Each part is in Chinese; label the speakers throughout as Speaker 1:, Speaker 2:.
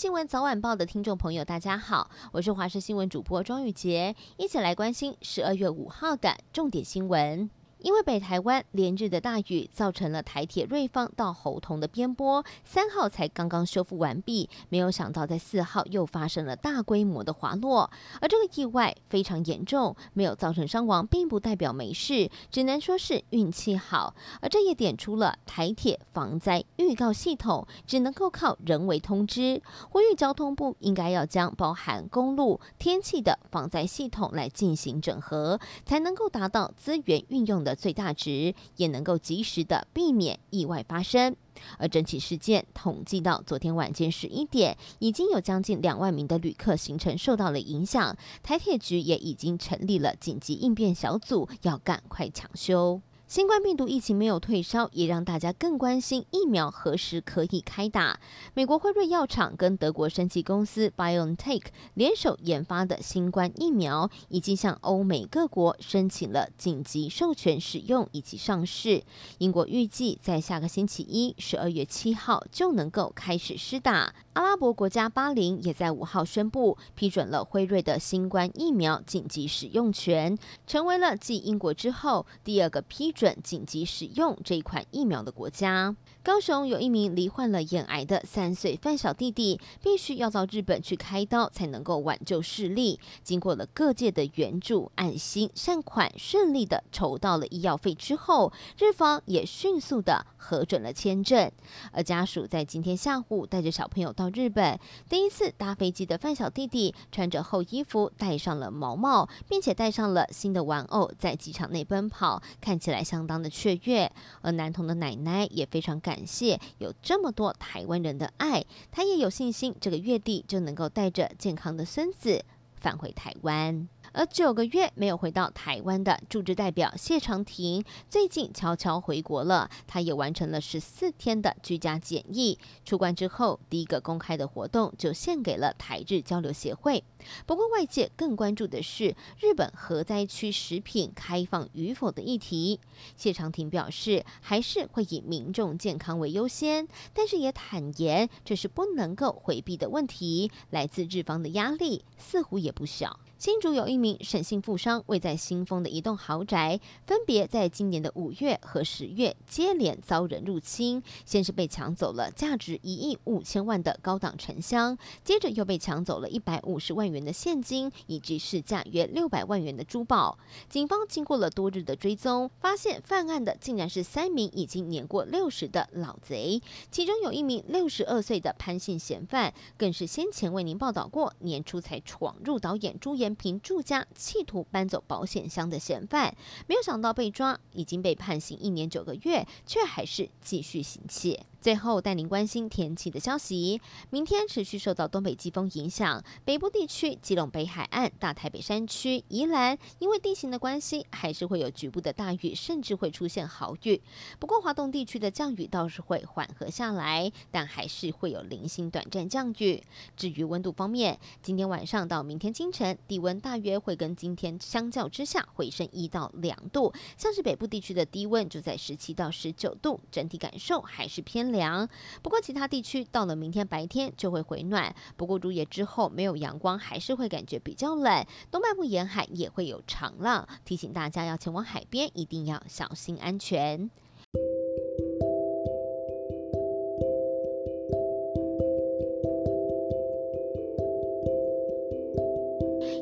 Speaker 1: 新闻早晚报的听众朋友，大家好，我是华视新闻主播庄玉洁，一起来关心十二月五号的重点新闻。因为北台湾连日的大雨，造成了台铁瑞芳到猴硐的边坡，三号才刚刚修复完毕，没有想到在四号又发生了大规模的滑落，而这个意外非常严重，没有造成伤亡，并不代表没事，只能说是运气好。而这也点出了台铁防灾预告系统只能够靠人为通知，呼吁交通部应该要将包含公路、天气的防灾系统来进行整合，才能够达到资源运用的。最大值也能够及时的避免意外发生。而整起事件统计到昨天晚间十一点，已经有将近两万名的旅客行程受到了影响。台铁局也已经成立了紧急应变小组，要赶快抢修。新冠病毒疫情没有退烧，也让大家更关心疫苗何时可以开打。美国辉瑞药厂跟德国生技公司 BioNTech 联手研发的新冠疫苗，已经向欧美各国申请了紧急授权使用以及上市。英国预计在下个星期一，十二月七号就能够开始施打。阿拉伯国家巴林也在五号宣布批准了辉瑞的新冠疫苗紧急使用权，成为了继英国之后第二个批准。紧急使用这一款疫苗的国家。高雄有一名罹患了眼癌的三岁范小弟弟，必须要到日本去开刀才能够挽救视力。经过了各界的援助、爱心善款，顺利的筹到了医药费之后，日方也迅速的核准了签证。而家属在今天下午带着小朋友到日本，第一次搭飞机的范小弟弟穿着厚衣服，戴上了毛帽，并且带上了新的玩偶，在机场内奔跑，看起来相当的雀跃。而男童的奶奶也非常感。感谢有这么多台湾人的爱，他也有信心这个月底就能够带着健康的孙子返回台湾。而九个月没有回到台湾的驻日代表谢长廷，最近悄悄回国了。他也完成了十四天的居家检疫。出关之后，第一个公开的活动就献给了台日交流协会。不过，外界更关注的是日本核灾区食品开放与否的议题。谢长廷表示，还是会以民众健康为优先，但是也坦言这是不能够回避的问题。来自日方的压力似乎也不小。新竹有一名沈姓富商，位在新丰的一栋豪宅，分别在今年的五月和十月接连遭人入侵。先是被抢走了价值一亿五千万的高档沉香，接着又被抢走了一百五十万元的现金，以及市价约六百万元的珠宝。警方经过了多日的追踪，发现犯案的竟然是三名已经年过六十的老贼，其中有一名六十二岁的潘姓嫌犯，更是先前为您报道过，年初才闯入导演朱延凭住家，企图搬走保险箱的嫌犯，没有想到被抓，已经被判刑一年九个月，却还是继续行窃。最后带您关心天气的消息。明天持续受到东北季风影响，北部地区、基隆北海岸、大台北山区、宜兰，因为地形的关系，还是会有局部的大雨，甚至会出现豪雨。不过，华东地区的降雨倒是会缓和下来，但还是会有零星短暂降雨。至于温度方面，今天晚上到明天清晨，低温大约会跟今天相较之下回升一到两度，像是北部地区的低温就在十七到十九度，整体感受还是偏凉，不过其他地区到了明天白天就会回暖。不过入夜之后没有阳光，还是会感觉比较冷。东半部沿海也会有长浪，提醒大家要前往海边，一定要小心安全。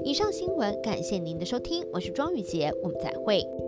Speaker 1: 以上新闻，感谢您的收听，我是庄雨洁，我们再会。